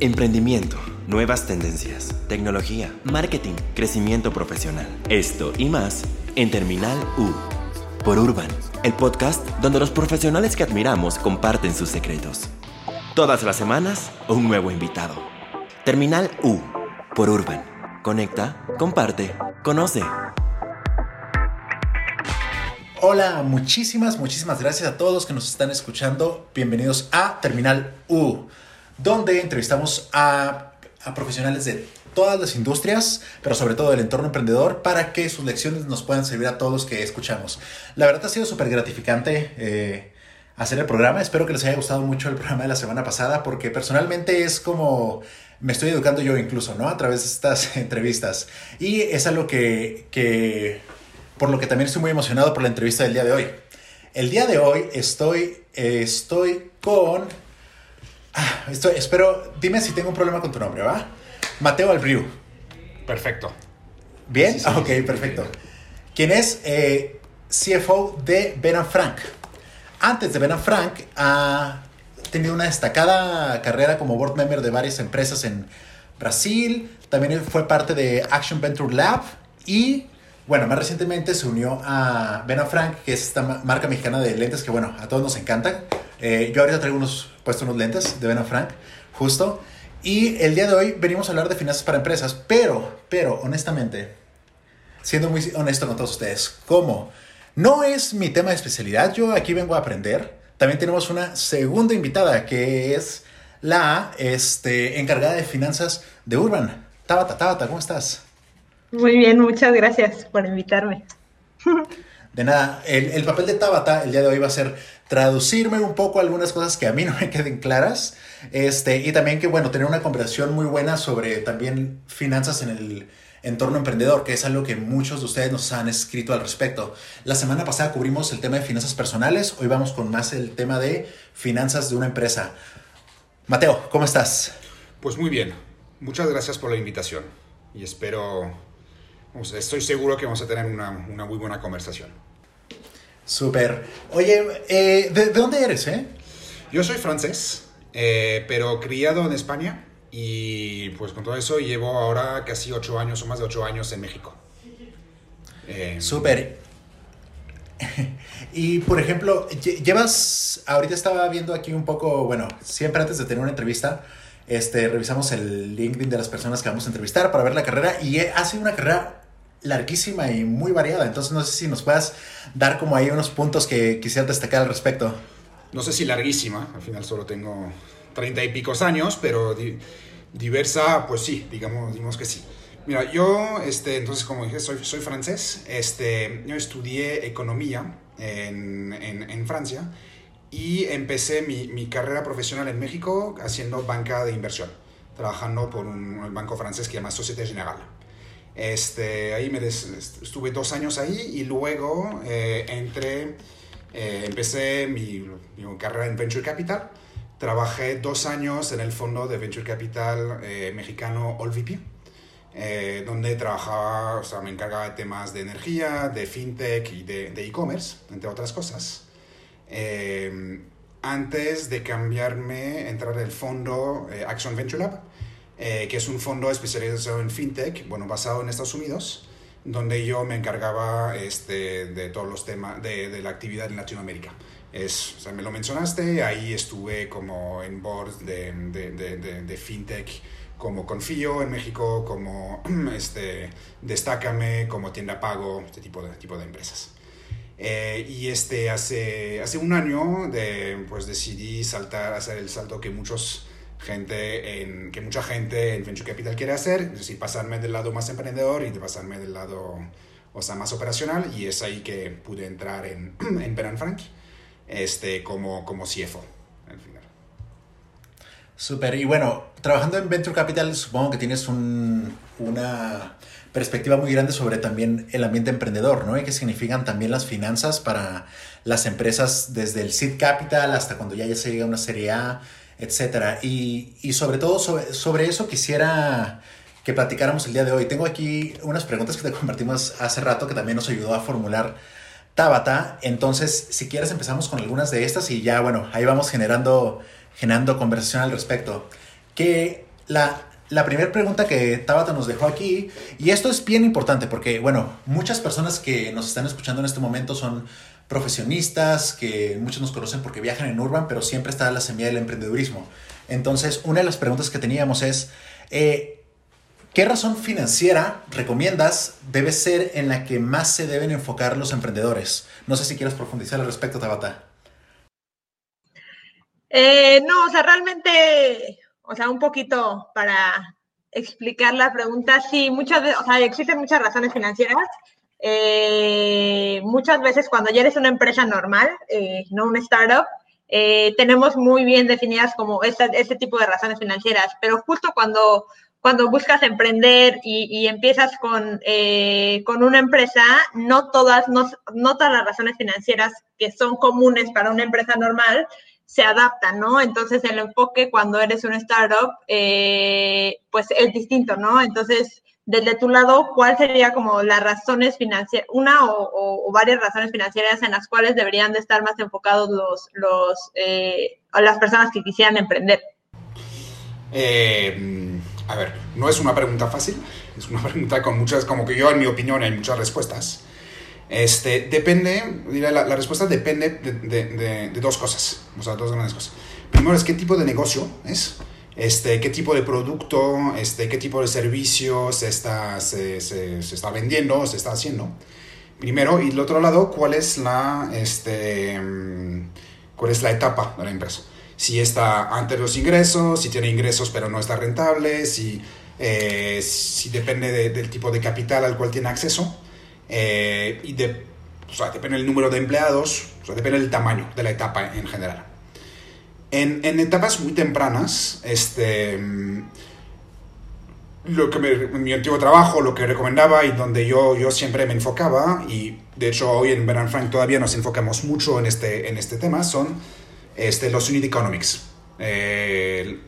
Emprendimiento, nuevas tendencias, tecnología, marketing, crecimiento profesional. Esto y más en Terminal U. Por Urban, el podcast donde los profesionales que admiramos comparten sus secretos. Todas las semanas, un nuevo invitado. Terminal U. Por Urban. Conecta, comparte, conoce. Hola, muchísimas, muchísimas gracias a todos que nos están escuchando. Bienvenidos a Terminal U, donde entrevistamos a, profesionales de todas las industrias, pero sobre todo del entorno emprendedor, para que sus lecciones nos puedan servir a todos los que escuchamos. La verdad ha sido súper gratificante eh, hacer el programa. Espero que les haya gustado mucho el programa de la semana pasada, porque personalmente es como me estoy educando yo incluso, ¿no? A través de estas entrevistas. Y es algo que, que por lo que también estoy muy emocionado por la entrevista del día de hoy. El día de hoy estoy, eh, estoy con... Ah, espero, dime si tengo un problema con tu nombre, ¿va? Mateo Albriu. Perfecto. ¿Bien? Sí, sí, ok, sí, perfecto. Quien es eh, CFO de Ben Frank. Antes de Ben Frank ha tenido una destacada carrera como board member de varias empresas en Brasil. También fue parte de Action Venture Lab y bueno, más recientemente se unió a Ben Frank, que es esta ma- marca mexicana de lentes que, bueno, a todos nos encantan. Eh, yo ahorita traigo unos, puesto unos lentes de Ben Frank, justo. Y el día de hoy venimos a hablar de finanzas para empresas, pero, pero, honestamente, siendo muy honesto con todos ustedes, como no es mi tema de especialidad, yo aquí vengo a aprender. También tenemos una segunda invitada que es la este, encargada de finanzas de Urban. Tabata, Tabata, ¿cómo estás? Muy bien, muchas gracias por invitarme. De nada, el, el papel de Tabata el día de hoy va a ser traducirme un poco algunas cosas que a mí no me queden claras. Este, y también que, bueno, tener una conversación muy buena sobre también finanzas en el entorno emprendedor, que es algo que muchos de ustedes nos han escrito al respecto. La semana pasada cubrimos el tema de finanzas personales, hoy vamos con más el tema de finanzas de una empresa. Mateo, ¿cómo estás? Pues muy bien. Muchas gracias por la invitación. Y espero, estoy seguro que vamos a tener una, una muy buena conversación. Súper. Oye, eh, ¿de, de dónde eres, eh? Yo soy francés, eh, pero criado en España. Y pues con todo eso llevo ahora casi ocho años o más de ocho años en México. Eh, Súper. Y por ejemplo, lle- llevas, ahorita estaba viendo aquí un poco, bueno, siempre antes de tener una entrevista, este, revisamos el LinkedIn de las personas que vamos a entrevistar para ver la carrera y ha sido una carrera larguísima y muy variada, entonces no sé si nos puedas dar como ahí unos puntos que quisiera destacar al respecto. no sé si larguísima, al final solo tengo treinta y picos años, pero di- diversa, pues sí, digamos, digamos que sí. Mira, yo, este, entonces, como dije, soy, soy francés, este, yo estudié economía en, en, en Francia y empecé mi, mi carrera profesional en México haciendo banca de inversión, trabajando por un, un banco francés que se llama Société Générale. Este, ahí me des- estuve dos años ahí y luego eh, entré, eh, empecé mi, carrera en Venture Capital. Trabajé dos años en el fondo de Venture Capital eh, mexicano AllVP, eh, donde trabajaba, o sea, me encargaba de temas de energía, de fintech y de e-commerce, entre otras cosas. Antes de cambiarme, entrar en el fondo Action Venture Lab, eh, que es un fondo especializado en fintech, bueno, basado en Estados Unidos, donde yo me encargaba este, de todos los temas de, de la actividad en Latinoamérica. Es, o sea, me lo mencionaste, ahí estuve como en boards de, de, de, fintech como Confío en México, como este, Destácame, como Tienda Pago, este tipo de, tipo de empresas. Eh, y este, hace, hace un año de, pues decidí saltar, hacer el salto que, muchos gente en, que mucha gente en Venture Capital quiere hacer, es decir, pasarme del lado más emprendedor y de pasarme del lado o sea, más operacional. Y es ahí que pude entrar en, en Ben Frank este, como, como CFO al final. Súper, y bueno, trabajando en Venture Capital supongo que tienes un- una perspectiva muy grande sobre también el ambiente emprendedor, ¿no? Y qué significan también las finanzas para las empresas desde el seed capital hasta cuando ya, ya se llega a una serie A, etcétera. Y, y sobre todo sobre, sobre eso quisiera que platicáramos el día de hoy. Tengo aquí unas preguntas que te compartimos hace rato que también nos ayudó a formular Tabata. Entonces, si quieres empezamos con algunas de estas y ya, bueno, ahí vamos generando, generando conversación al respecto. ¿Qué, la, la primera pregunta que Tabata nos dejó aquí, y esto es bien importante porque, bueno, muchas personas que nos están escuchando en este momento son profesionistas, que muchos nos conocen porque viajan en Urban, pero siempre está la semilla del emprendedurismo. Entonces, una de las preguntas que teníamos es, eh, ¿qué razón financiera recomiendas debe ser en la que más se deben enfocar los emprendedores? No sé si quieres profundizar al respecto, Tabata. Eh, no, o sea, realmente, o sea, un poquito para explicar la pregunta, sí, muchas veces, o sea, existen muchas razones financieras. Eh, muchas veces cuando ya eres una empresa normal, eh, no una startup, tenemos muy bien definidas como este, tipo de razones financieras, pero justo cuando, cuando buscas emprender y, empiezas con, con, una empresa, no todas, no, no todas las razones financieras que son comunes para una empresa normal se adaptan, ¿no? Entonces el enfoque cuando eres un startup, eh, pues es distinto, ¿no? Entonces, desde tu lado, ¿cuál sería como las razones financieras, una o, varias razones financieras en las cuales deberían de estar más enfocados los, eh, las personas que quisieran emprender? Eh, a ver, no es una pregunta fácil, es una pregunta con muchas, como que yo en mi opinión hay muchas respuestas. Este, depende, la, la respuesta depende de, de, dos cosas, o sea, dos grandes cosas. Primero es qué tipo de negocio es, este, qué tipo de producto, este, qué tipo de servicio se está, se, se, se está vendiendo, se está haciendo. Primero, y del otro lado, cuál es la, este, cuál es la etapa de la empresa. Si está antes de los ingresos, si tiene ingresos pero no está rentable, si, eh, si depende del tipo de capital al cual tiene acceso eh, y de, o sea, depende del número de empleados, o sea, depende del tamaño de la etapa en general. En, en etapas muy tempranas, este, lo que me, mi antiguo trabajo, lo que recomendaba y donde yo, yo siempre me enfocaba, y de hecho hoy en Bernard Frank todavía nos enfocamos mucho en este, en este tema, son este, los unit economics.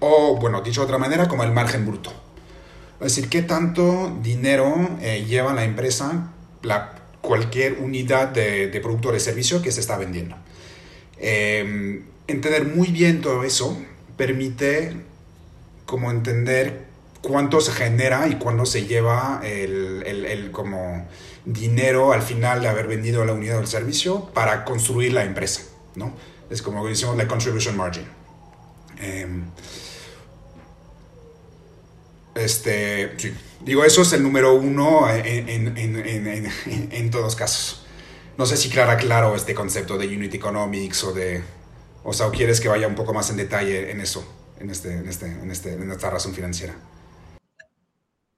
o, bueno, dicho de otra manera, como el margen bruto. Es decir, qué tanto dinero eh, lleva la empresa la, cualquier unidad de, de, producto o de servicio que se está vendiendo. Eh, entender muy bien todo eso permite como entender cuánto se genera y cuándo se lleva el, el, como dinero al final de haber vendido la unidad del servicio para construir la empresa, ¿no? Es como decimos la contribution margin. Eh, este, sí. Digo, eso es el número uno en, en, en, en, todos casos. No sé si clara claro este concepto de Unit Economics o de... O sea, ¿o quieres que vaya un poco más en detalle en eso, en, este, en, este, en, este, en esta razón financiera?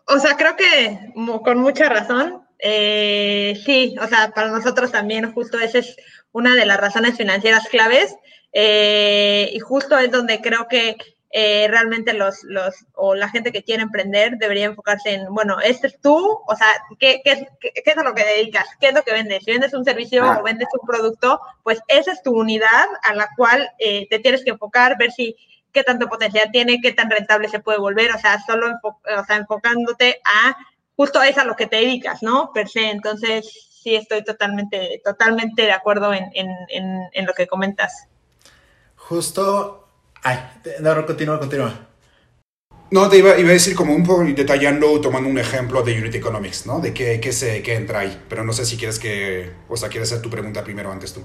O sea, creo que con mucha razón. Eh, sí, o sea, para nosotros también justo esa es una de las razones financieras claves. Eh, y justo es donde creo que eh, realmente los, los, o la gente que quiere emprender debería enfocarse en, bueno, este es tú, o sea, ¿qué, qué, qué, qué es a lo que dedicas? ¿Qué es lo que vendes? Si vendes un servicio o vendes un producto, pues esa es tu unidad a la cual eh, te tienes que enfocar, ver si qué tanto potencial tiene, qué tan rentable se puede volver, o sea, solo o sea, enfocándote a justo es a lo que te dedicas, ¿no? Per se, entonces sí estoy totalmente, totalmente de acuerdo en, en, en, en lo que comentas. Justo Ay, no, continúa, continúa. No, te iba, iba, a decir como un poco detallando, tomando un ejemplo de Unit Economics, ¿no? De qué, qué, se, qué entra ahí. Pero no sé si quieres que, o sea, quieres hacer tu pregunta primero antes tú.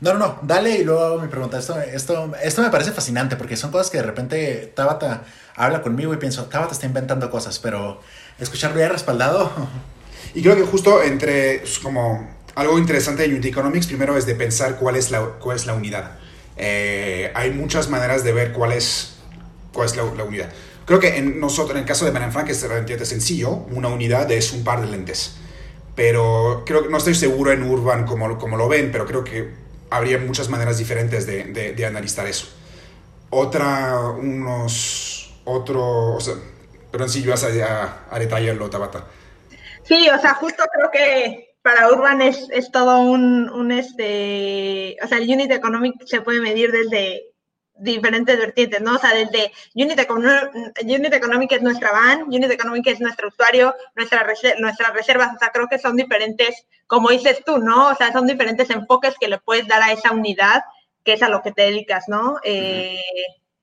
No, no, no, dale y luego hago mi pregunta. Esto, esto, esto me parece fascinante porque son cosas que de repente Tabata habla conmigo y pienso, Tabata está inventando cosas, pero escucharlo ya respaldado. Y creo que justo entre, como algo interesante de Unit Economics, primero es de pensar cuál es la, cuál es la unidad. Eh, hay muchas maneras de ver cuál es, cuál es la, la unidad. Creo que en nosotros, en el caso de Ben Frank, es relativamente sencillo. Una unidad es un par de lentes. Pero creo que no estoy seguro en Urban como, como lo ven, pero creo que habría muchas maneras diferentes de, de, de analizar eso. Otra, unos, otro, o sea, pero en sí yo a, a, a detallarlo, Tabata. Sí, o sea, justo creo que para Urban es, es todo un, un, este, o sea, el unit economic se puede medir desde diferentes vertientes, ¿no? O sea, desde unit, unit economic es nuestra van, unit economic es nuestro usuario, nuestra nuestras reservas, o sea, creo que son diferentes, como dices tú, ¿no? O sea, son diferentes enfoques que le puedes dar a esa unidad que es a lo que te dedicas, ¿no? Eh,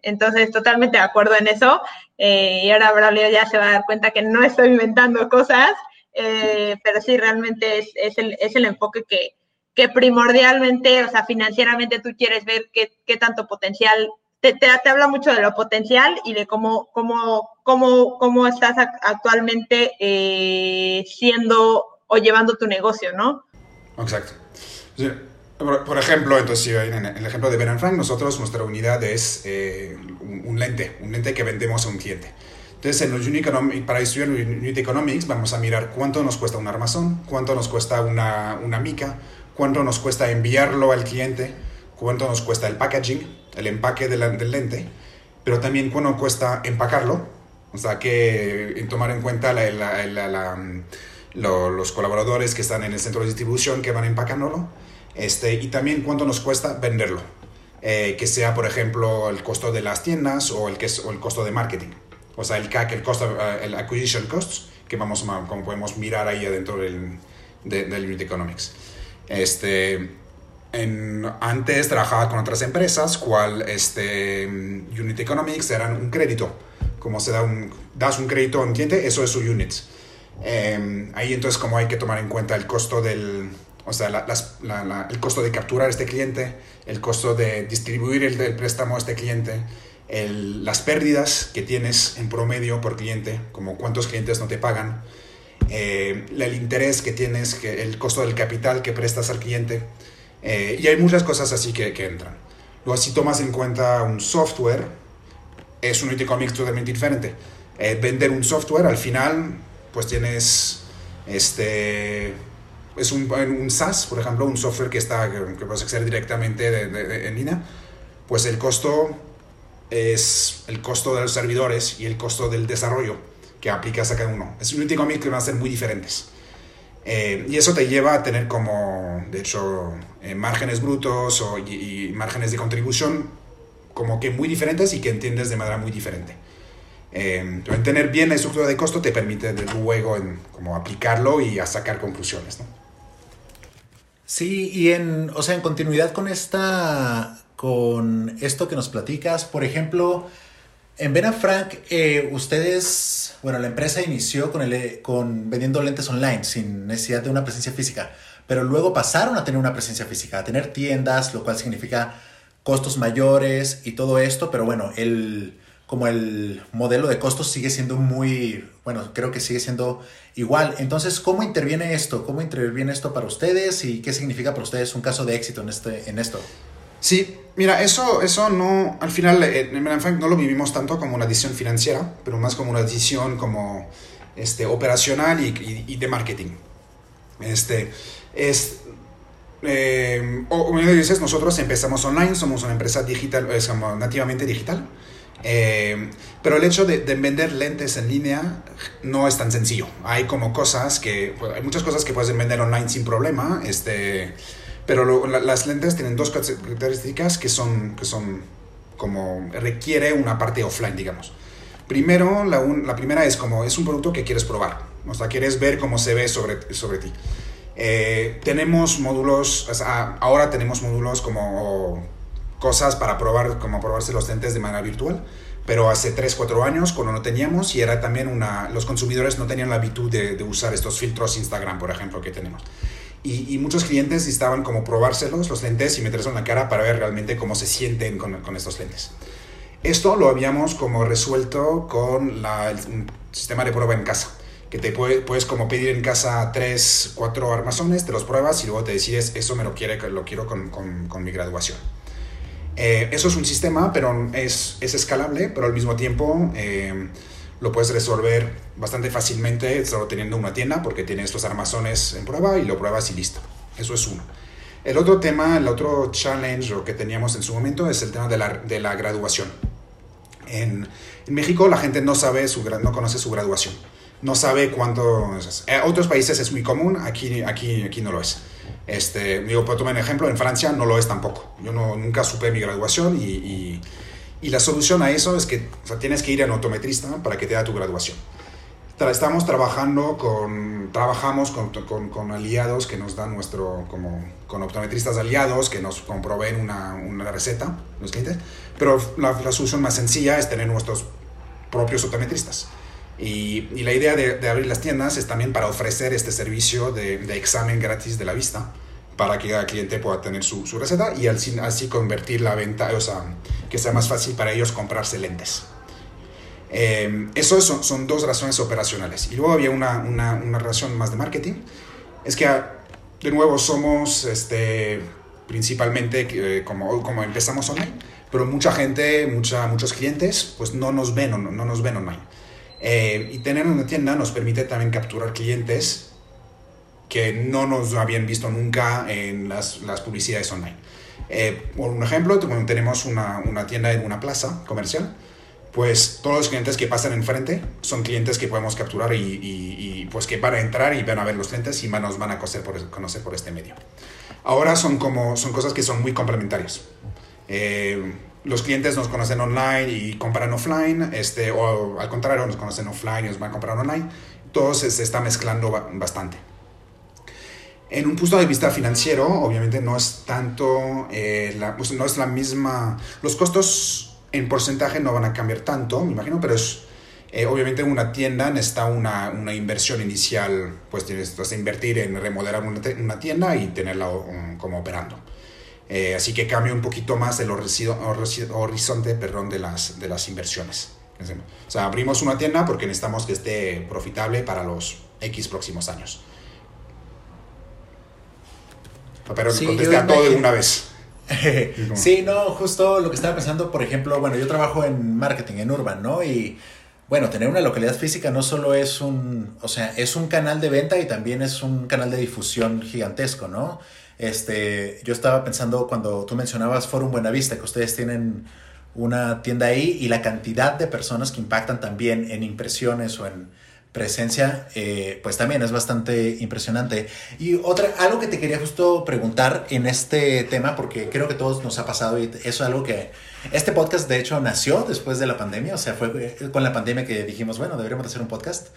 Entonces, totalmente de acuerdo en eso. Eh, y ahora Braulio ya se va a dar cuenta que no estoy inventando cosas, eh, pero sí, realmente es, es, el, es el enfoque que, que primordialmente, o sea, financieramente tú quieres ver qué, qué tanto potencial, te, te, te, habla mucho de lo potencial y de cómo, cómo, cómo, cómo estás actualmente eh, siendo o llevando tu negocio, ¿no? Exacto. Sí. Por, ejemplo, entonces, en el ejemplo de Ben Frank, nosotros, nuestra unidad es eh, un, un, lente, un lente que vendemos a un cliente. Entonces, en los unit para estudiar Unit Economics, vamos a mirar cuánto nos cuesta un armazón, cuánto nos cuesta una, una mica, cuánto nos cuesta enviarlo al cliente, cuánto nos cuesta el packaging, el empaque de la, del lente, pero también cuánto cuesta empacarlo, o sea, que tomar en cuenta la, la, lo, los colaboradores que están en el centro de distribución que van empacándolo, este, y también cuánto nos cuesta venderlo, eh, que sea, por ejemplo, el costo de las tiendas o el, que es, o el costo de marketing, o sea, el CAC, el, costo, uh, el acquisition costs, que vamos, como podemos mirar ahí adentro del, de, del Unit Economics. Este, en, antes trabajaba con otras empresas, cual este, Unit Economics eran un crédito. Como se da un, das un crédito a un cliente, eso es su units. Eh, ahí entonces como hay que tomar en cuenta el costo del, o sea, la, la, la, el costo de capturar a este cliente, el costo de distribuir el, el préstamo a este cliente, el, las pérdidas que tienes en promedio por cliente, como cuántos clientes no te pagan, eh, el interés que tienes, que el costo del capital que prestas al cliente. Eh, y hay muchas cosas así que, que, entran. Luego, si tomas en cuenta un software, es un Economics totalmente diferente. Eh, vender un software, al final, pues tienes este es un, un, SaaS, por ejemplo, un software que, está, que puedes acceder directamente de, de, de, en línea, pues el costo es el costo de los servidores y el costo del desarrollo que aplicas a cada uno. Es un Economics que van a ser muy diferentes. Eh, y eso te lleva a tener como, de hecho, eh, márgenes brutos o, y, márgenes de contribución como que muy diferentes y que entiendes de manera muy diferente. Eh, en tener bien la estructura de costo te permite luego en, como aplicarlo y a sacar conclusiones. ¿no? Sí, y en, o sea, en continuidad con esta, con esto que nos platicas, por ejemplo, en Ben Frank, eh, ustedes, bueno, la empresa inició con, el, con vendiendo lentes online sin necesidad de una presencia física, pero luego pasaron a tener una presencia física, a tener tiendas, lo cual significa costos mayores y todo esto, pero bueno, el, como el modelo de costos sigue siendo muy, bueno, creo que sigue siendo igual. Entonces, ¿cómo interviene esto? ¿Cómo interviene esto para ustedes y qué significa para ustedes un caso de éxito en, este, en esto? Sí, mira, eso, eso no, al final en Frank no lo vivimos tanto como una decisión financiera, pero más como una decisión como este, operacional y, y, y de marketing. Este, es, eh, o como dices, nosotros empezamos online, somos una empresa digital, es como nativamente digital. Eh, pero el hecho de, de, vender lentes en línea no es tan sencillo. Hay como cosas que, hay muchas cosas que puedes vender online sin problema, este, pero lo, la, las lentes tienen dos características que son, que son como requiere una parte offline, digamos. Primero, la, un, la primera es como es un producto que quieres probar, o sea, quieres ver cómo se ve sobre, sobre ti. Eh, tenemos módulos, o sea, ahora tenemos módulos como cosas para probar, como probarse los lentes de manera virtual, pero hace 3, 4 años cuando no teníamos y era también una, los consumidores no tenían la habitud de, de usar estos filtros Instagram, por ejemplo, que tenemos. Y, y, muchos clientes estaban como probárselos, los lentes, y meterse en la cara para ver realmente cómo se sienten con, con estos lentes. Esto lo habíamos como resuelto con la, el sistema de prueba en casa, que te puede, puedes como pedir en casa 3, 4 armazones, te los pruebas y luego te decides, eso me lo, quiere, lo quiero con, con, con mi graduación. Eh, eso es un sistema, pero es, es, escalable, pero al mismo tiempo eh, lo puedes resolver bastante fácilmente solo teniendo una tienda porque tienes los armazones en prueba y lo pruebas y listo. Eso es uno. El otro tema, el otro challenge que teníamos en su momento es el tema de la, de la graduación. En, en, México la gente no sabe su no conoce su graduación. No sabe cuánto... En otros países es muy común, aquí, aquí, aquí no lo es. Este, digo, puedo tomar un ejemplo, en Francia no lo es tampoco. Yo no, nunca supe mi graduación y, y, y, la solución a eso es que o sea, tienes que ir a un autometrista para que te da tu graduación. estamos trabajando con, trabajamos con, con, con, aliados que nos dan nuestro, como, con optometristas aliados que nos proveen una, una, receta, los clientes, pero la, la, solución más sencilla es tener nuestros propios optometristas. Y, y la idea de, de, abrir las tiendas es también para ofrecer este servicio de, de, examen gratis de la vista para que cada cliente pueda tener su, su receta y así, así convertir la venta, o sea, que sea más fácil para ellos comprarse lentes. Eh, eso son, son, dos razones operacionales. Y luego había una, una, una razón más de marketing. Es que, de nuevo, somos este, principalmente eh, como, como empezamos online, pero mucha gente, mucha, muchos clientes, pues no nos ven, no, no nos ven online. Eh, y tener una tienda nos permite también capturar clientes que no nos habían visto nunca en las, las publicidades online. Eh, por un ejemplo, tenemos una, una tienda en una plaza comercial pues todos los clientes que pasan enfrente son clientes que podemos capturar y, y, pues que van a entrar y van a ver los clientes y nos van a conocer por, conocer por este medio. Ahora son como son cosas que son muy complementarias. Eh, los clientes nos conocen online y compran offline, este, o al contrario, nos conocen offline y nos van a comprar online. Todo se, se está mezclando bastante. En un punto de vista financiero, obviamente no es tanto, eh, la, pues no es la misma, los costos en porcentaje no van a cambiar tanto, me imagino, pero es, eh, obviamente una tienda necesita una, una, inversión inicial, pues tienes que invertir en remodelar una, una tienda y tenerla um, como operando. Eh, así que cambia un poquito más el horizonte perdón, de, las, de las inversiones. O sea, abrimos una tienda porque necesitamos que esté profitable para los X próximos años. Pero sí, contesté a todo de una vez. sí, no, justo lo que estaba pensando, por ejemplo, bueno, yo trabajo en marketing, en Urban, ¿no? Y bueno, tener una localidad física no solo es un, o sea, es un canal de venta y también es un canal de difusión gigantesco, ¿no? Este, yo estaba pensando cuando tú mencionabas Forum Buenavista, que ustedes tienen una tienda ahí y la cantidad de personas que impactan también en impresiones o en presencia, eh, pues también es bastante impresionante. Y otra, algo que te quería justo preguntar en este tema, porque creo que todos nos ha pasado y eso es algo que este podcast de hecho nació después de la pandemia, o sea, fue con la pandemia que dijimos, bueno, deberíamos hacer un podcast.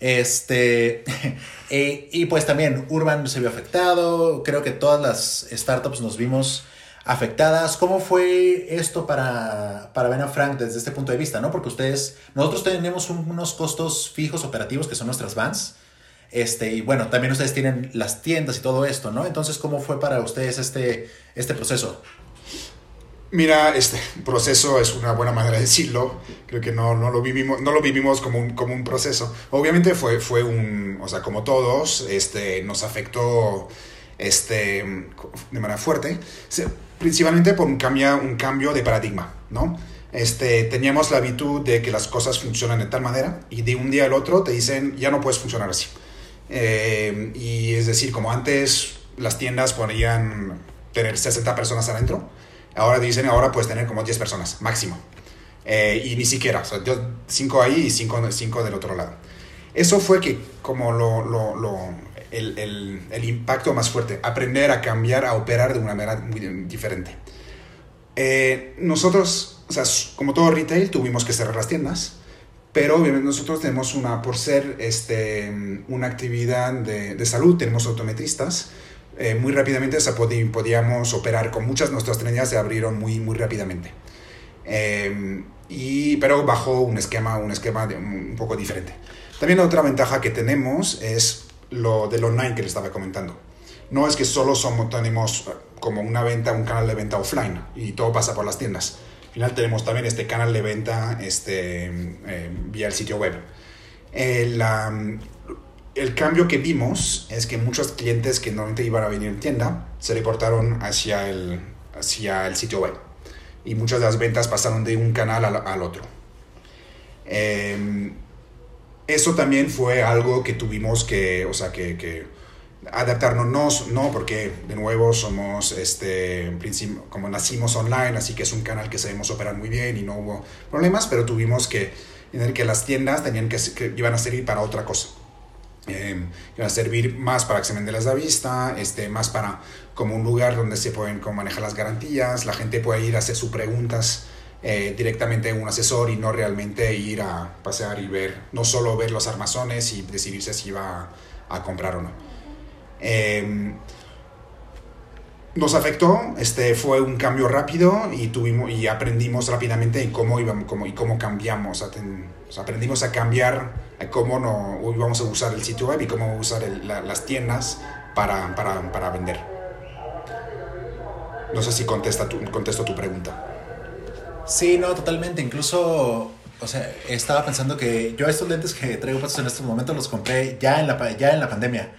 Este, eh, y pues también Urban se vio afectado, creo que todas las startups nos vimos afectadas. ¿Cómo fue esto para, para Ben Frank desde este punto de vista? ¿no? Porque ustedes, nosotros tenemos unos costos fijos operativos que son nuestras vans. Este, y bueno, también ustedes tienen las tiendas y todo esto, ¿no? Entonces, ¿cómo fue para ustedes este, este proceso? Mira, este proceso es una buena manera de decirlo. Creo que no, no lo vivimos, no lo vivimos como un, como un proceso. Obviamente fue, fue un, o sea, como todos, este, nos afectó este, de manera fuerte principalmente por un cambio, un cambio de paradigma, ¿no? Este, teníamos la habitude de que las cosas funcionan de tal manera y de un día al otro te dicen ya no puedes funcionar así. Eh, y es decir, como antes las tiendas podían tener 60 personas adentro, ahora dicen ahora puedes tener como 10 personas máximo. Eh, y ni siquiera, o sea, 5 ahí y 5 cinco del otro lado. Eso fue que como lo, lo, lo el, impacto más fuerte, aprender a cambiar, a operar de una manera muy diferente. Eh, nosotros, o sea, como todo retail, tuvimos que cerrar las tiendas, pero obviamente nosotros tenemos una, por ser este, una actividad de, salud, tenemos autometristas, eh, muy rápidamente o podíamos operar con muchas, nuestras tiendas se abrieron muy, muy rápidamente. Eh, y, pero bajo un esquema, un esquema un poco diferente. También otra ventaja que tenemos es lo del online que le estaba comentando. No es que solo somos, tenemos como una venta, un canal de venta offline y todo pasa por las tiendas. Al final tenemos también este canal de venta este, eh, vía el sitio web. El, el cambio que vimos es que muchos clientes que normalmente iban a venir en tienda se reportaron hacia el, hacia el sitio web. Y muchas de las ventas pasaron de un canal al, al otro. Eh, eso también fue algo que tuvimos que, o sea, que, que adaptarnos, no, porque de nuevo somos, este, como nacimos online, así que es un canal que sabemos operar muy bien y no hubo problemas, pero tuvimos que entender que las tiendas tenían que, que iban a servir para otra cosa. Eh, iban a servir más para examen de las de vista, este, más para como un lugar donde se pueden como manejar las garantías, la gente puede ir a hacer sus preguntas eh, directamente un asesor y no realmente ir a pasear y ver, no solo ver los armazones y decidirse si iba a, comprar o no. Em, nos afectó, este fue un cambio rápido y tuvimos y aprendimos rápidamente en cómo íbamos cómo, y cómo cambiamos. aprendimos a cambiar a cómo no íbamos a usar el sitio web y cómo usar las tiendas para, para, para, vender. No sé si contesta tu, contesto tu pregunta. Sí, no, totalmente. Incluso, o sea, estaba pensando que yo estos lentes que traigo puestos en estos momentos los compré ya en la, ya en la pandemia.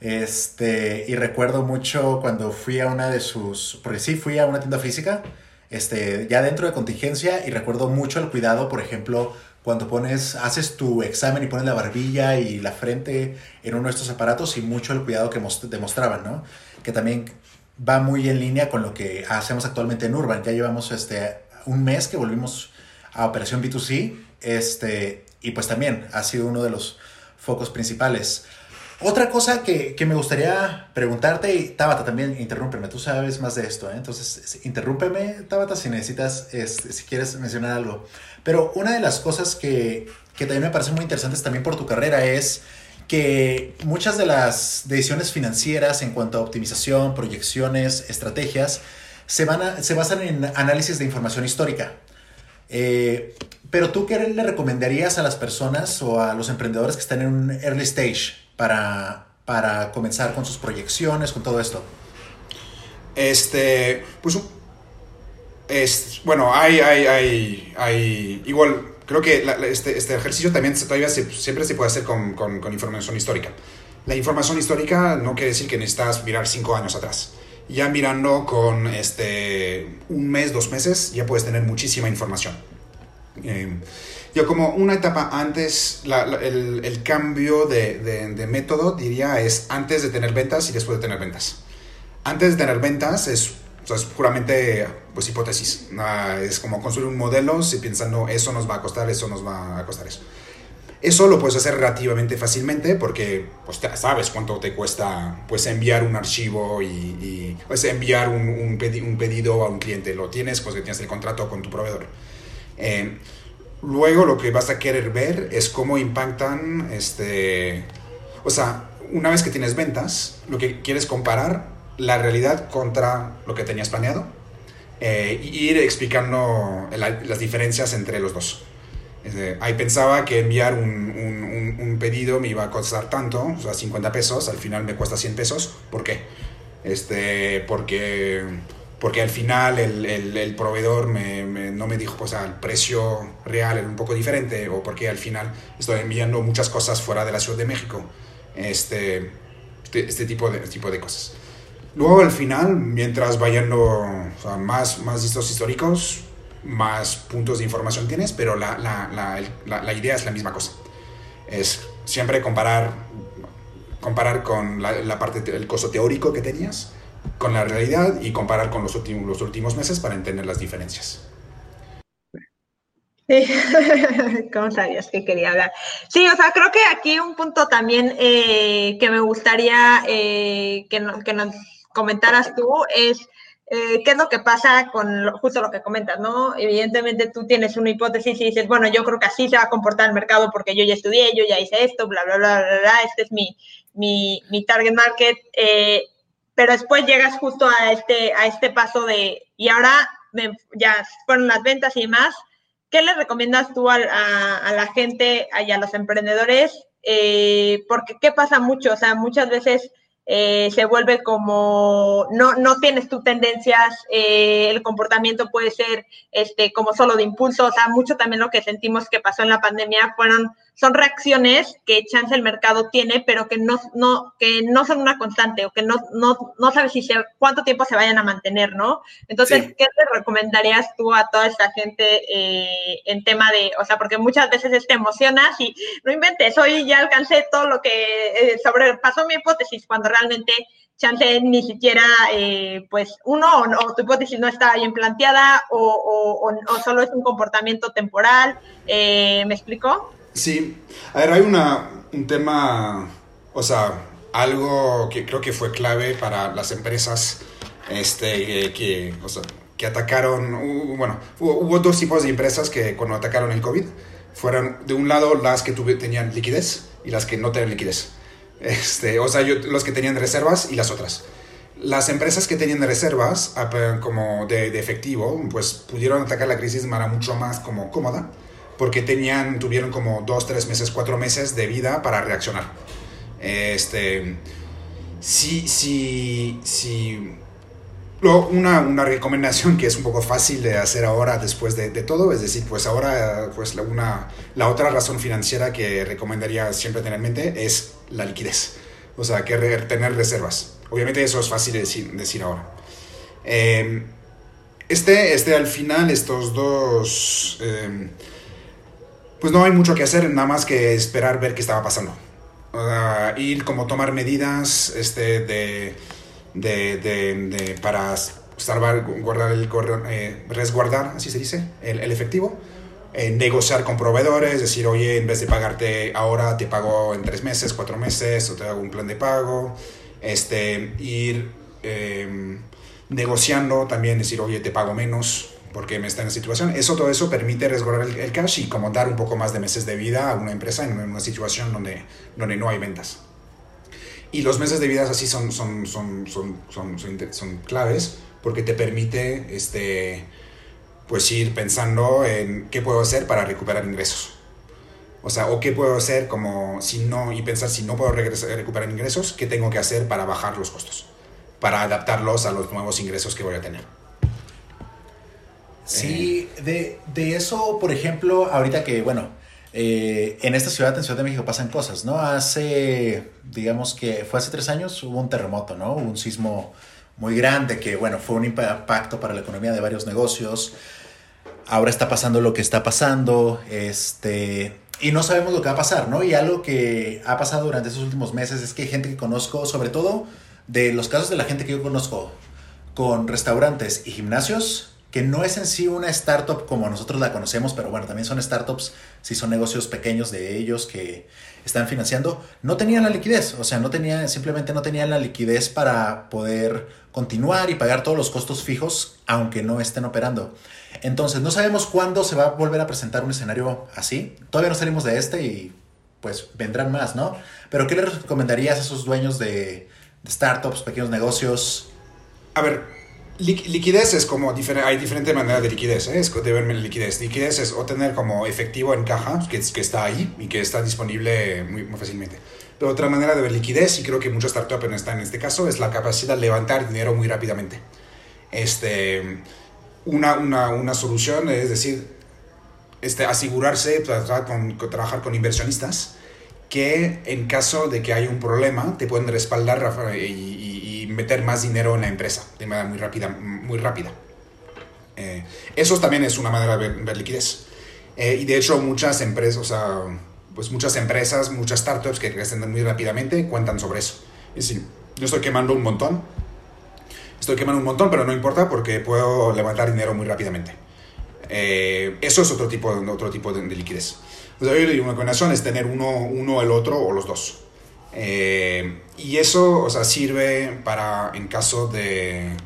Este, y recuerdo mucho cuando fui a una de sus, porque sí fui a una tienda física, este, ya dentro de contingencia, y recuerdo mucho el cuidado, por ejemplo, cuando pones, haces tu examen y pones la barbilla y la frente en uno de estos aparatos y mucho el cuidado que demostraban, ¿no? Que también va muy en línea con lo que hacemos actualmente en Urban. Ya llevamos este, un mes que volvimos a Operación B2C, este, y pues también ha sido uno de los focos principales. Otra cosa que, que me gustaría preguntarte, y Tabata también, interrúmpeme, tú sabes más de esto, ¿eh? entonces interrúmpeme, Tabata, si necesitas, si quieres mencionar algo. Pero una de las cosas que, que también me parecen muy interesantes también por tu carrera es que muchas de las decisiones financieras en cuanto a optimización, proyecciones, estrategias, se, van se basan en análisis de información histórica. Eh, pero tú, ¿qué le recomendarías a las personas o a los emprendedores que están en un early stage para, para comenzar con sus proyecciones, con todo esto? Este, pues, es, bueno, hay, hay, hay, hay, igual, creo que este, este, ejercicio también todavía siempre se puede hacer con, con, con información histórica. La información histórica no quiere decir que necesitas mirar cinco años atrás ya mirando con este, un mes, dos meses, ya puedes tener muchísima información. Eh, yo como una etapa antes, el, cambio de, método diría es antes de tener ventas y después de tener ventas. Antes de tener ventas es, es puramente pues, hipótesis. es como construir un modelo si pensando eso nos va a costar, eso nos va a costar eso. Eso lo puedes hacer relativamente fácilmente porque pues, sabes cuánto te cuesta pues, enviar un archivo y, pues, enviar un, un, pedido a un cliente. Lo tienes, pues tienes el contrato con tu proveedor. Eh, luego lo que vas a querer ver es cómo impactan, este, o sea, una vez que tienes ventas, lo que quieres comparar la realidad contra lo que tenías planeado eh, y ir explicando las diferencias entre los dos. Este, ahí pensaba que enviar un, un, pedido me iba a costar tanto, o sea, 50 pesos, al final me cuesta 100 pesos. ¿Por qué? Este, porque, porque al final el, el, proveedor me, no me dijo, pues, el precio real era un poco diferente, o porque al final estoy enviando muchas cosas fuera de la Ciudad de México. Este, este, este tipo, de, tipo de cosas. Luego al final, mientras vayan más, más listos históricos, más puntos de información tienes, pero la, la, la, la idea es la misma cosa. Es siempre comparar, comparar con la, parte del costo teórico que tenías con la realidad y comparar con los últimos, los últimos meses para entender las diferencias. Sí, ¿cómo sabías que quería hablar? Sí, o sea, creo que aquí un punto también eh, que me gustaría eh, que, que nos comentaras tú es eh, ¿qué es lo que pasa con justo lo que comentas, no? Evidentemente tú tienes una hipótesis y dices, bueno, yo creo que así se va a comportar el mercado porque yo ya estudié, yo ya hice esto, bla, bla, bla, bla, bla, este es mi, mi, mi target market, eh, pero después llegas justo a este, a este paso de, y ahora ya fueron las ventas y demás, ¿qué le recomiendas tú a, a, la gente y a los emprendedores? Eh, porque, ¿qué pasa mucho? O sea, muchas veces eh, se vuelve como, no, no tienes tus tendencias, eh, el comportamiento puede ser este, como solo de impulso, o sea, mucho también lo que sentimos que pasó en la pandemia fueron son reacciones que chance el mercado tiene, pero que no, no, que no son una constante o que no, no, no sabes si cuánto tiempo se vayan a mantener, ¿no? Entonces, ¿qué te recomendarías tú a toda esta gente eh, en tema de, o sea, porque muchas veces te emocionas y no inventes, hoy ya alcancé todo lo que eh, sobrepasó mi hipótesis, cuando realmente chance ni siquiera, eh, pues, uno, o, tu hipótesis no está bien planteada o, o, o, solo es un comportamiento temporal. ¿Me explico? Sí, a ver, hay una, un tema, o sea, algo que creo que fue clave para las empresas este, que, o sea, que atacaron, bueno, hubo, dos tipos de empresas que cuando atacaron el COVID fueron de un lado las que tenían liquidez y las que no tenían liquidez. Este, o sea, los que tenían reservas y las otras. Las empresas que tenían reservas como de, efectivo, pues pudieron atacar la crisis de manera mucho más como cómoda, porque tenían, tuvieron como dos, tres meses, cuatro meses de vida para reaccionar. Este, si, si, si una, una, recomendación que es un poco fácil de hacer ahora después de, de todo, es decir, pues ahora pues la, una, la otra razón financiera que recomendaría siempre tener en mente es la liquidez, o sea, que tener reservas. Obviamente eso es fácil de decir, decir ahora. Em, este, este al final, estos dos, em, pues no hay mucho que hacer, nada más que esperar ver qué estaba pasando. ir como tomar medidas este, de de, de, para salvar, guardar el, eh, resguardar, así se dice, el, efectivo. Eh, negociar con proveedores, decir, oye, en vez de pagarte ahora, te pago en tres meses, cuatro meses, o te hago un plan de pago. Este, ir em, negociando también, decir, oye, te pago menos porque me está en la situación. Eso, todo eso permite resguardar el, cash y como dar un poco más de meses de vida a una empresa en una situación donde, donde no hay ventas. Y los meses de vida así son, son, son, son, son, son, claves porque te permite este, pues ir pensando en qué puedo hacer para recuperar ingresos. O sea, o qué puedo hacer como si no, y pensar si no puedo recuperar ingresos, qué tengo que hacer para bajar los costos, para adaptarlos a los nuevos ingresos que voy a tener. Sí, de, de eso, por ejemplo, ahorita que, bueno, eh, en esta ciudad, en Ciudad de México, pasan cosas, ¿no? Hace, digamos que fue hace tres años, hubo un terremoto, ¿no? un sismo muy grande que, bueno, fue un impacto para la economía de varios negocios. Ahora está pasando lo que está pasando, este, y no sabemos lo que va a pasar, ¿no? Y algo que ha pasado durante estos últimos meses es que gente que conozco, sobre todo de los casos de la gente que yo conozco con restaurantes y gimnasios, que no es en sí una startup como nosotros la conocemos, pero bueno, también son startups, si son negocios pequeños de ellos que están financiando, no tenían la liquidez, o sea, no tenían, simplemente no tenían la liquidez para poder continuar y pagar todos los costos fijos, aunque no estén operando. Entonces, no sabemos cuándo se va a volver a presentar un escenario así. Todavía no salimos de este y pues vendrán más, ¿no? Pero ¿qué les recomendarías a esos dueños de, de startups, pequeños negocios? A ver, liquidez es como, hay diferentes maneras de liquidez, ¿eh? es de verme liquidez. Liquidez es obtener como efectivo en caja, que, está ahí y que está disponible muy, fácilmente. Pero otra manera de ver liquidez, y creo que muchas startups están en este caso, es la capacidad de levantar dinero muy rápidamente. Este, una, una, una solución es decir, este, asegurarse, trabajar con, trabajar con inversionistas que en caso de que haya un problema te pueden respaldar y, meter más dinero en la empresa de manera muy rápida. Muy rápida. Eh, eso también es una manera de ver, liquidez. Eh, y de hecho muchas empresas, o sea, pues muchas empresas, muchas startups que crecen muy rápidamente cuentan sobre eso. Es decir, yo estoy quemando un montón, estoy quemando un montón, pero no importa porque puedo levantar dinero muy rápidamente. Eh, eso es otro tipo, otro tipo de, liquidez. O sea, una combinación es tener uno, uno, el otro o los dos. Eh, y eso, o sea, sirve para en caso de,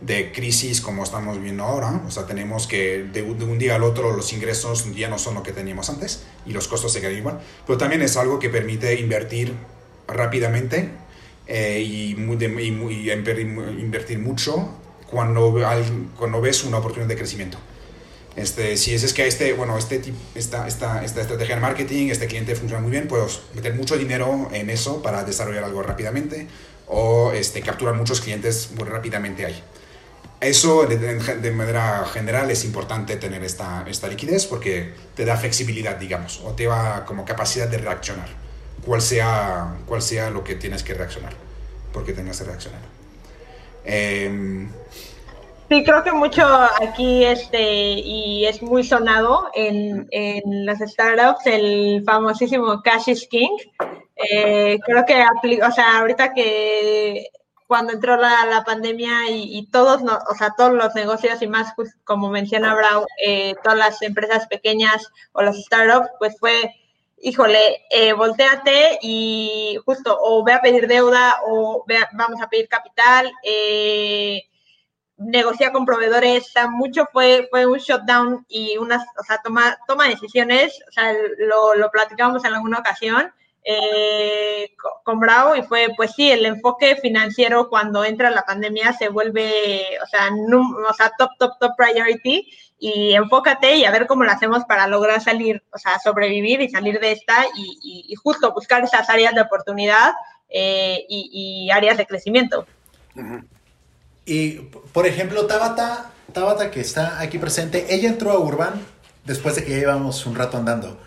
de, crisis como estamos viendo ahora. O sea, tenemos que de, un día al otro los ingresos ya no son lo que teníamos antes y los costos se quedan igual. Pero también es algo que permite invertir rápidamente eh, y, y, invertir mucho cuando, cuando ves una oportunidad de crecimiento. Este, si es, es que este, bueno, este, esta, esta, esta estrategia de marketing, este cliente funciona muy bien, puedo meter mucho dinero en eso para desarrollar algo rápidamente o este, capturar muchos clientes muy rápidamente ahí. Eso de, de, manera general es importante tener esta, esta liquidez porque te da flexibilidad, digamos, o te da como capacidad de reaccionar, cual sea, cual sea lo que tienes que reaccionar, porque tengas que reaccionar. Eh, Sí, creo que mucho aquí, este, y es muy sonado en, en las startups, el famosísimo Cash is King. Eh, creo que, o sea, ahorita que cuando entró la, la pandemia y, todos, o sea, todos los negocios y más, pues, como menciona Brau, eh, todas las empresas pequeñas o las startups, pues fue, híjole, eh, volteate y justo, o ve a pedir deuda o ve vamos a pedir capital, eh, negocia con proveedores, o sea, mucho fue, fue un shutdown y una, o sea, toma, toma decisiones, o sea, lo, lo platicábamos en alguna ocasión, eh, con Bravo y fue, pues sí, el enfoque financiero cuando entra la pandemia se vuelve, o sea, o sea, top, top, top priority y enfócate y a ver cómo lo hacemos para lograr salir, o sea, sobrevivir y salir de esta y, justo buscar esas áreas de oportunidad eh, y, áreas de crecimiento. Y, por ejemplo, Tabata, Tabata que está aquí presente, ella entró a Urban después de que llevamos un rato andando.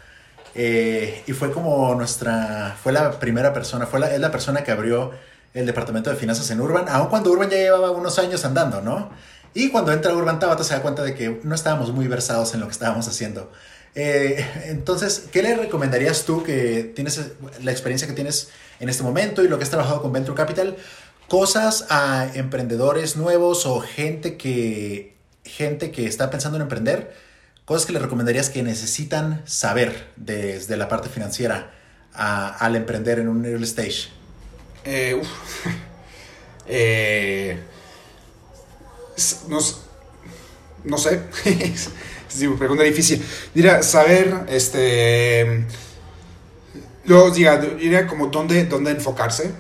Eh, y fue como nuestra, fue la primera persona, fue la, es la persona que abrió el departamento de finanzas en Urban, aun cuando Urban ya llevaba unos años andando, ¿no? Y cuando entra Urban Tabata se da cuenta de que no estábamos muy versados en lo que estábamos haciendo. Eh, entonces, ¿qué le recomendarías tú que tienes la experiencia que tienes en este momento y lo que has trabajado con Venture Capital? Cosas a emprendedores nuevos o gente que, gente que está pensando en emprender cosas que le recomendarías que necesitan saber desde la parte financiera al emprender en un early stage? Eh, eh, no, sé. es una pregunta difícil. Diría, saber, este... Yo diría, como dónde, dónde enfocarse.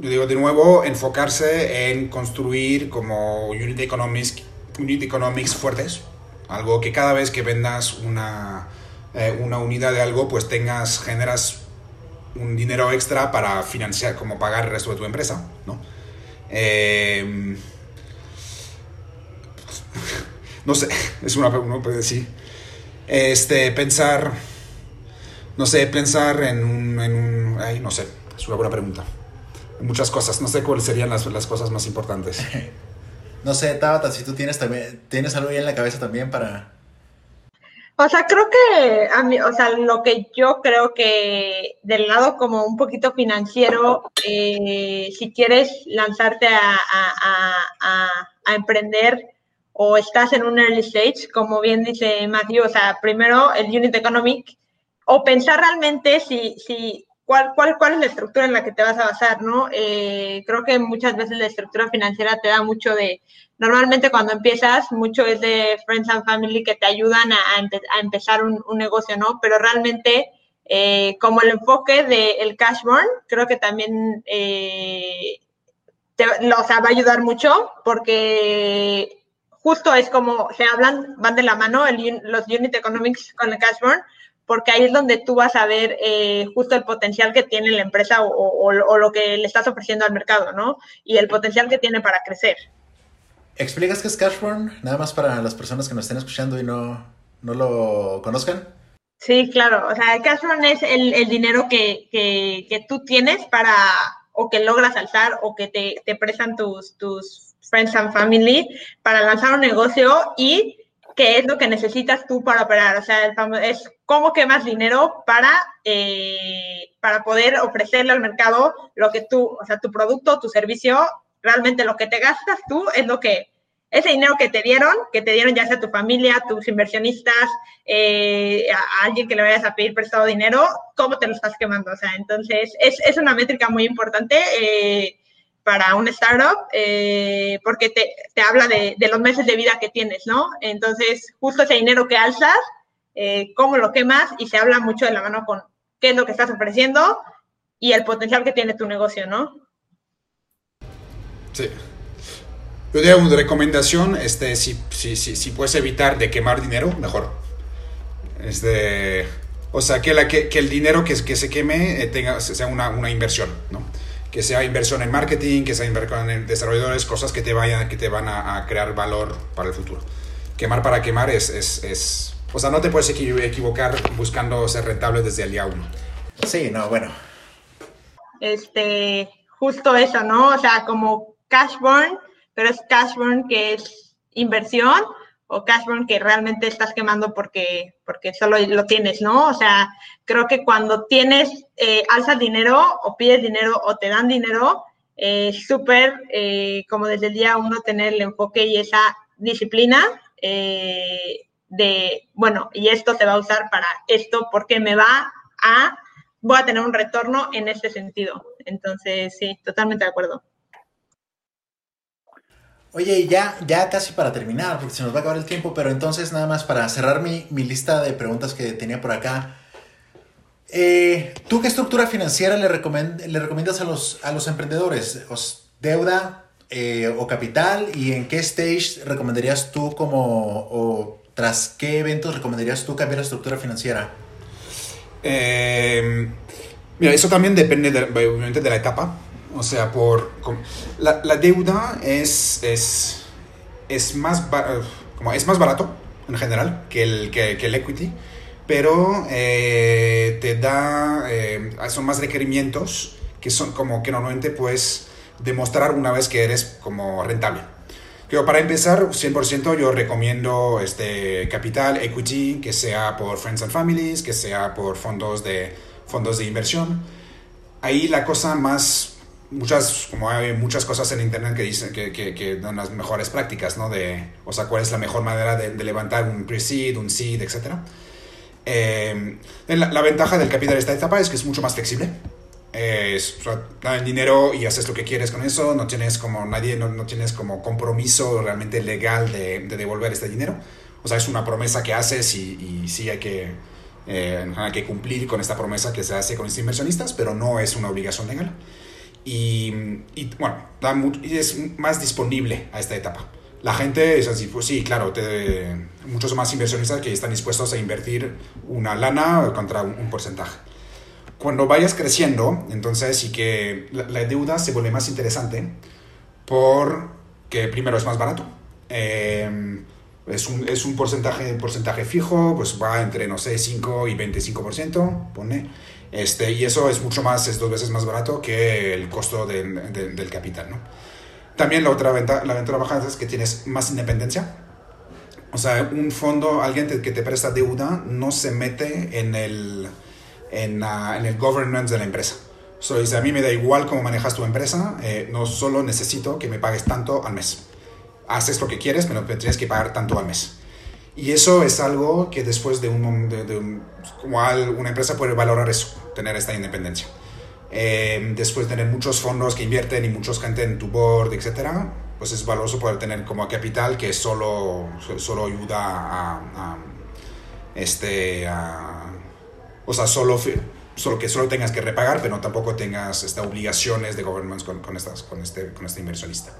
Yo digo, de nuevo, enfocarse en construir como unit economics, unit economics fuertes algo que cada vez que vendas una, eh, una unidad de algo, pues tengas, generas un dinero extra para financiar, como pagar el resto de tu empresa, ¿no? Em, no sé, es una pregunta, puede. Este, pensar, no sé, pensar en un, en un, ay, no sé, es una buena pregunta. Muchas cosas, no sé cuáles serían las, las cosas más importantes. No sé, Tabata, si tú tienes también, tienes algo ahí en la cabeza también para. O sea, creo que a mí, o sea, lo que yo creo que del lado como un poquito financiero, eh, si quieres lanzarte a, a, emprender o estás en un early stage, como bien dice Matthew, o sea, primero el unit economic, o pensar realmente si, si cuál, cuál, cuál es la estructura en la que te vas a basar, ¿no? Eh, creo que muchas veces la estructura financiera te da mucho de, normalmente cuando empiezas, mucho es de friends and family que te ayudan a, empezar un, un, negocio, ¿no? Pero realmente, eh, como el enfoque del cash burn, creo que también eh, te, o sea, va a ayudar mucho porque justo es como se hablan, van de la mano el, los unit economics con el cash burn, porque ahí es donde tú vas a ver eh, justo el potencial que tiene la empresa o, lo que le estás ofreciendo al mercado, ¿no? Y el potencial que tiene para crecer. ¿Explicas qué es cash burn? Nada más para las personas que nos estén escuchando y no, no lo conozcan. Sí, claro. O sea, el cash burn es el, dinero que, que, tú tienes para, o que logras alzar, o que te, te prestan tus, tus friends and family para lanzar un negocio y qué es lo que necesitas tú para operar. O sea, es cómo quemas dinero para, eh, para poder ofrecerle al mercado lo que tú, o sea, tu producto, tu servicio, realmente lo que te gastas tú es lo que, ese dinero que te dieron, que te dieron ya sea tu familia, tus inversionistas, eh, a alguien que le vayas a pedir prestado dinero, cómo te lo estás quemando. O sea, entonces es, es una métrica muy importante. Eh, para un startup eh, porque te, te habla de, los meses de vida que tienes, ¿no? Entonces, justo ese dinero que alzas, eh, cómo lo quemas y se habla mucho de la mano con qué es lo que estás ofreciendo y el potencial que tiene tu negocio, ¿no? Sí. Yo diría una recomendación, este, si, si, si, si, puedes evitar de quemar dinero, mejor. Este, o sea, que, la, que, el dinero que, que se queme eh, tenga, sea una, una inversión, ¿no? Que sea inversión en marketing, que sea inversión en desarrolladores, cosas que te, vayan, que te van a, crear valor para el futuro. Quemar para quemar es, es, es, O sea, no te puedes equivocar buscando ser rentable desde el día uno. Sí, no, bueno. Este, justo eso, ¿no? O sea, como cash burn, pero es cash burn que es inversión o cash burn que realmente estás quemando porque, porque solo lo tienes, ¿no? O sea, creo que cuando tienes, eh, alzas dinero o pides dinero o te dan dinero, es eh, súper, eh, como desde el día uno, tener el enfoque y esa disciplina eh, de, bueno, y esto se va a usar para esto porque me va a, voy a tener un retorno en este sentido. Entonces, sí, totalmente de acuerdo. Oye, ya, ya casi para terminar, porque se nos va a acabar el tiempo, pero entonces nada más para cerrar mi, mi lista de preguntas que tenía por acá. Eh, ¿Tú qué estructura financiera le, le recomiendas a los, a los emprendedores? ¿Deuda eh, o capital? ¿Y en qué stage recomendarías tú como, o tras qué eventos recomendarías tú cambiar la estructura financiera? Eh, mira, eso también depende obviamente de la etapa. O sea, por la, la deuda es, es, es, más, como es más barato en general que el, que, que el equity pero eh, te da, eh, son más requerimientos que son como que normalmente puedes demostrar una vez que eres como rentable. Pero para empezar, 100% yo recomiendo este capital, equity, que sea por Friends and Families, que sea por fondos de, fondos de inversión. Ahí la cosa más, muchas, como hay muchas cosas en internet que dicen que, que, dan las mejores prácticas, ¿no? De, o sea, cuál es la mejor manera de, de levantar un pre-seed, un seed, etcétera. Eh, la, ventaja del capital de esta etapa es que es mucho más flexible. Es, o el dinero y haces lo que quieres con eso, no tienes como nadie, no, no tienes como compromiso realmente legal de, de, devolver este dinero. O sea, es una promesa que haces y, y sí hay que, eh, hay que cumplir con esta promesa que se hace con los inversionistas, pero no es una obligación legal. Y, y bueno, da es más disponible a esta etapa la gente es así, pues sí, claro, te, muchos más inversionistas que están dispuestos a invertir una lana contra un, porcentaje. Cuando vayas creciendo, entonces sí que la, deuda se vuelve más interesante porque primero es más barato. Eh, es un, es un porcentaje, porcentaje fijo, pues va entre, no sé, 5 y 25%, pone. Este, y eso es mucho más, es dos veces más barato que el costo del capital, ¿no? También la otra ventaja, la ventaja es que tienes más independencia. O sea, un fondo, alguien que te presta deuda, no se mete en el, en, en el governance de la empresa. So, dice, a mí me da igual cómo manejas tu empresa, eh, no solo necesito que me pagues tanto al mes. Haces lo que quieres, pero tienes que pagar tanto al mes. Y eso es algo que después de un, de, un como una empresa puede valorar eso, tener esta independencia. Eh, después de tener muchos fondos que invierten y mucha gente en tu board, etcétera, pues es valioso poder tener como capital que solo, solo ayuda a, este, o sea, solo, solo que solo tengas que repagar, pero tampoco tengas estas obligaciones de governance con, con, estas, con, este, con este inversionista.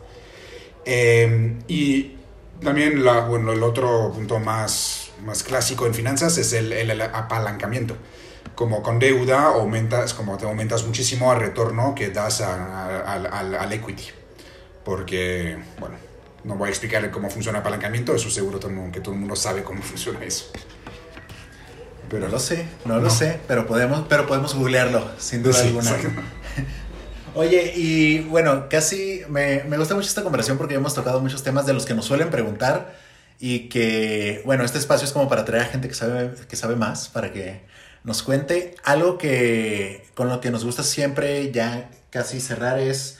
Eh, y también la, bueno, el otro punto más, más clásico en finanzas es el, el apalancamiento como con deuda aumentas, como te aumentas muchísimo el retorno que das al equity. Porque, bueno, no voy a explicar cómo funciona el apalancamiento, eso seguro que todo el mundo sabe cómo funciona eso. Pero, no lo sé, no, lo sé, pero podemos, pero podemos googlearlo, sin duda alguna. Oye, y bueno, casi me, me gusta mucho esta conversación porque hemos tocado muchos temas de los que nos suelen preguntar y que, bueno, este espacio es como para traer a gente que sabe, que sabe más, para que nos cuente algo que con lo que nos gusta siempre ya casi cerrar es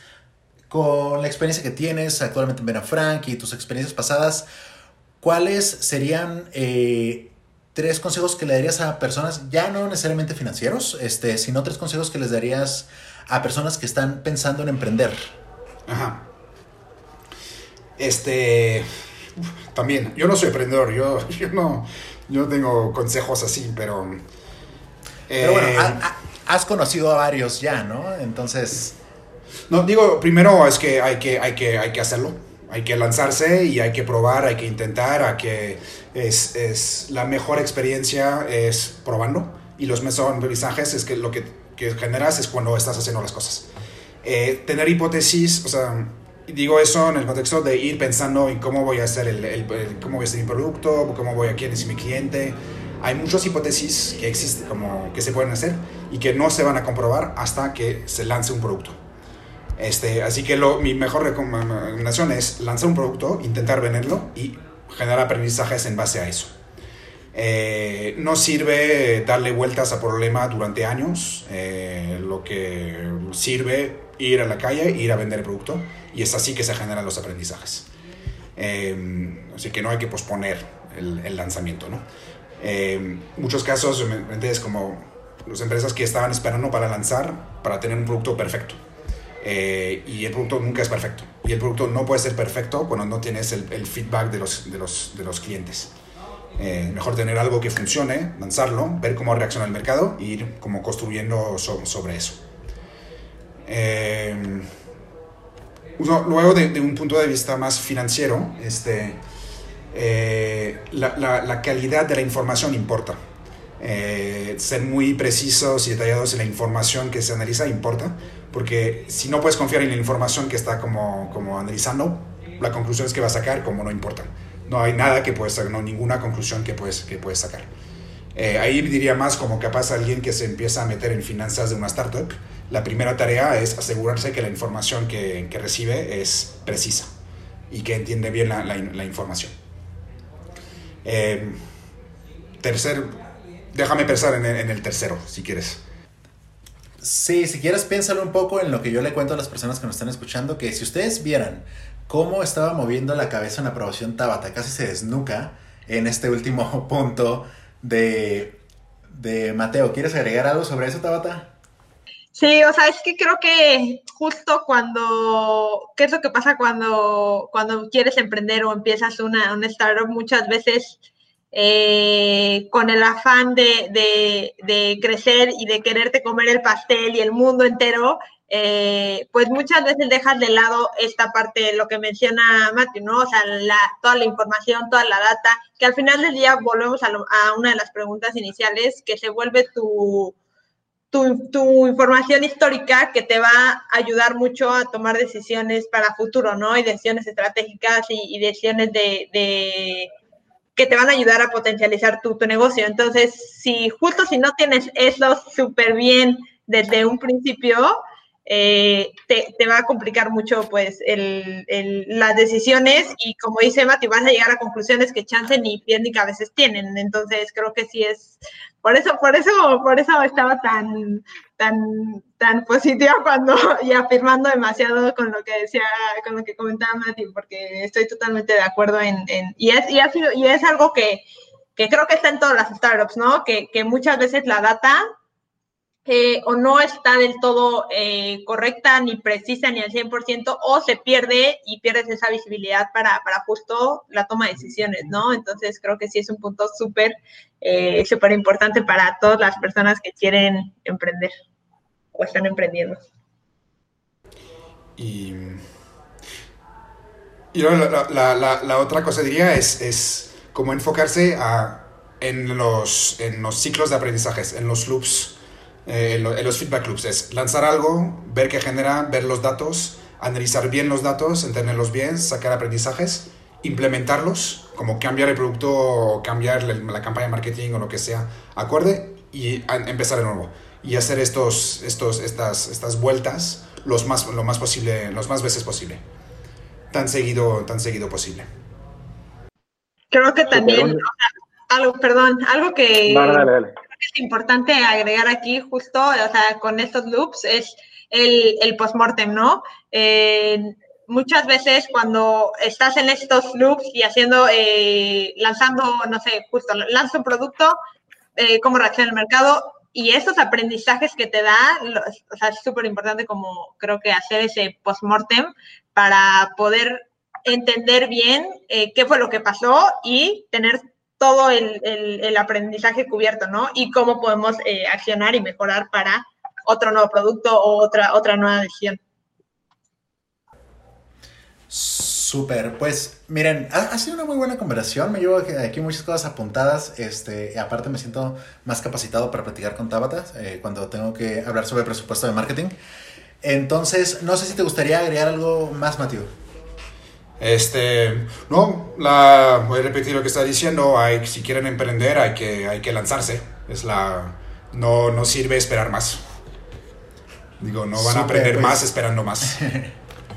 con la experiencia que tienes actualmente en Frank y tus experiencias pasadas, ¿cuáles serían eh, tres consejos que le darías a personas, ya no necesariamente financieros, este, sino tres consejos que les darías a personas que están pensando en emprender? Ajá. Este, también, yo no soy emprendedor, yo, yo no, yo tengo consejos así, pero pero bueno, eh, has conocido a varios ya, ¿no? Entonces... No, digo, primero es que hay que, hay que, hay que hacerlo. Hay que lanzarse y hay que probar, hay que intentar, a que es, es, la mejor experiencia es probando y los aprendizajes es que lo que, que, generas es cuando estás haciendo las cosas. Eh, tener hipótesis, o sea, digo eso en el contexto de ir pensando en cómo voy a hacer el, el, cómo voy a hacer mi producto, cómo voy a quién es mi cliente, hay muchas hipótesis que existen, como que se pueden hacer y que no se van a comprobar hasta que se lance un producto. Este, así que lo, mi mejor recomendación es lanzar un producto, intentar venderlo y generar aprendizajes en base a eso. Eh, no sirve darle vueltas a problema durante años, eh, lo que sirve ir a la calle, ir a vender el producto y es así que se generan los aprendizajes. Eh, así que no hay que posponer el, lanzamiento. ¿no? Muchos casos, es como las empresas que estaban esperando para lanzar, para tener un producto perfecto. Eh, y el producto nunca es perfecto. Y el producto no puede ser perfecto cuando no tienes el, feedback de los, de los, de los clientes. Eh, mejor tener algo que funcione, lanzarlo, ver cómo reacciona el mercado e ir como construyendo sobre eso. Eh, luego, de, un punto de vista más financiero, este, la, la, calidad de la información importa. ser muy precisos y detallados en la información que se analiza importa porque si no puedes confiar en la información que está como, como analizando, la conclusión es que va a sacar como no importa. No hay nada que puedes sacar, no ninguna conclusión que puedes, que puedes sacar. Eh, ahí diría más como capaz alguien que se empieza a meter en finanzas de una startup. La primera tarea es asegurarse que la información que, que recibe es precisa y que entiende bien la, la, información. Eh, tercer, déjame pensar en en el tercero, si quieres. Sí, si quieres piénsalo un poco en lo que yo le cuento a las personas que nos están escuchando, que si ustedes vieran cómo estaba moviendo la cabeza en aprobación Tabata, casi se desnuca en este último punto de, de Mateo. ¿Quieres agregar algo sobre eso, Tabata? Sí, o sea, es que creo que justo cuando, ¿qué es lo que pasa cuando, cuando quieres emprender o empiezas una, una startup? Muchas veces eh, con el afán de, crecer y de quererte comer el pastel y el mundo entero, eh, pues muchas veces dejas de lado esta parte, lo que menciona Matthew, ¿no? O sea, toda la información, toda la data, que al final del día volvemos a, una de las preguntas iniciales, que se vuelve tu, tu, información histórica que te va a ayudar mucho a tomar decisiones para futuro, ¿no? Y decisiones estratégicas y, decisiones de que te van a ayudar a potencializar tu, tu negocio. Entonces, si justo si no tienes eso súper bien desde un principio, eh, te, te, va a complicar mucho pues el, las decisiones y como dice Mati, vas a llegar a conclusiones que chance ni pie ni cabezas tienen. Entonces creo que sí es, por eso, por eso, por eso estaba tan, tan, tan positiva cuando y afirmando demasiado con lo que decía, con lo que comentaba Mati, porque estoy totalmente de acuerdo en, y es, y es algo que, que creo que está en todas las startups, ¿no? Que, que muchas veces la data eh, o no está del todo eh, correcta ni precisa ni al 100% o se pierde y pierdes esa visibilidad para, para justo la toma de decisiones, ¿no? Entonces creo que sí es un punto súper, eh, súper importante para todas las personas que quieren emprender o están emprendiendo. Y, la, otra cosa diría es, es como enfocarse a, en, los, en los ciclos de aprendizajes, en los loops eh, en, los feedback loops. Es lanzar algo, ver qué genera, ver los datos, analizar bien los datos, entenderlos bien, sacar aprendizajes, implementarlos, como cambiar el producto o cambiar la, campaña de marketing o lo que sea, acorde y empezar de nuevo. Y hacer estos, estos, estas, estas vueltas los más, lo más posible, los más veces posible. Tan seguido, tan seguido posible. Creo que también, algo, perdón, algo que es importante agregar aquí justo, o sea, con estos loops es el, el post-mortem, ¿no? Eh, muchas veces cuando estás en estos loops y haciendo, eh, lanzando, no sé, justo lanza un producto, eh, cómo reacciona el mercado y esos aprendizajes que te da, o sea, es súper importante como creo que hacer ese post-mortem para poder entender bien qué fue lo que pasó y tener todo el, el, aprendizaje cubierto, ¿no? Y cómo podemos eh, accionar y mejorar para otro nuevo producto o otra, otra nueva decisión. Súper, pues miren, ha, sido una muy buena conversación, me llevo aquí muchas cosas apuntadas, este, aparte me siento más capacitado para platicar con Tabata eh, cuando tengo que hablar sobre presupuesto de marketing. Entonces, no sé si te gustaría agregar algo más, Mateo. Este, no, la, voy a repetir lo que está diciendo, hay, si quieren emprender hay que, hay que lanzarse, es la, no, no sirve esperar más. Digo, no van a aprender pues. más esperando más.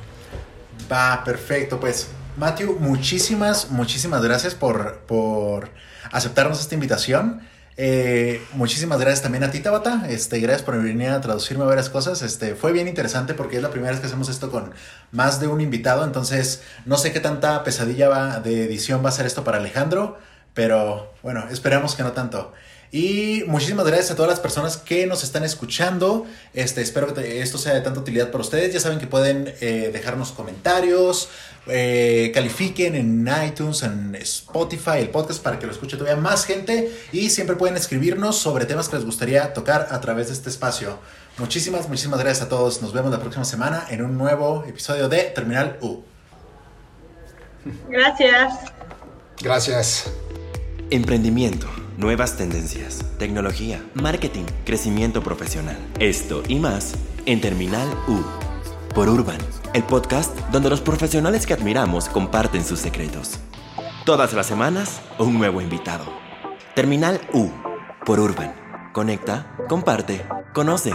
Va, perfecto, pues. Matthew, muchísimas, muchísimas gracias por, por aceptarnos esta invitación. Eh, muchísimas gracias también a ti, Tabata. Este, gracias por venir a traducirme varias cosas. Este, fue bien interesante porque es la primera vez que hacemos esto con más de un invitado. Entonces, no sé qué tanta pesadilla va, de edición va a ser esto para Alejandro, pero bueno, esperamos que no tanto. Y muchísimas gracias a todas las personas que nos están escuchando. Este, espero que esto sea de tanta utilidad para ustedes. Ya saben que pueden eh, dejarnos comentarios, eh, califiquen en iTunes, en Spotify, el podcast para que lo escuche todavía más gente. Y siempre pueden escribirnos sobre temas que les gustaría tocar a través de este espacio. Muchísimas, muchísimas gracias a todos. Nos vemos la próxima semana en un nuevo episodio de Terminal U. Gracias. Gracias. Emprendimiento, nuevas tendencias, tecnología, marketing, crecimiento profesional. Esto y más en Terminal U. Por Urban, el podcast donde los profesionales que admiramos comparten sus secretos. Todas las semanas, un nuevo invitado. Terminal U. Por Urban. Conecta, comparte, conoce.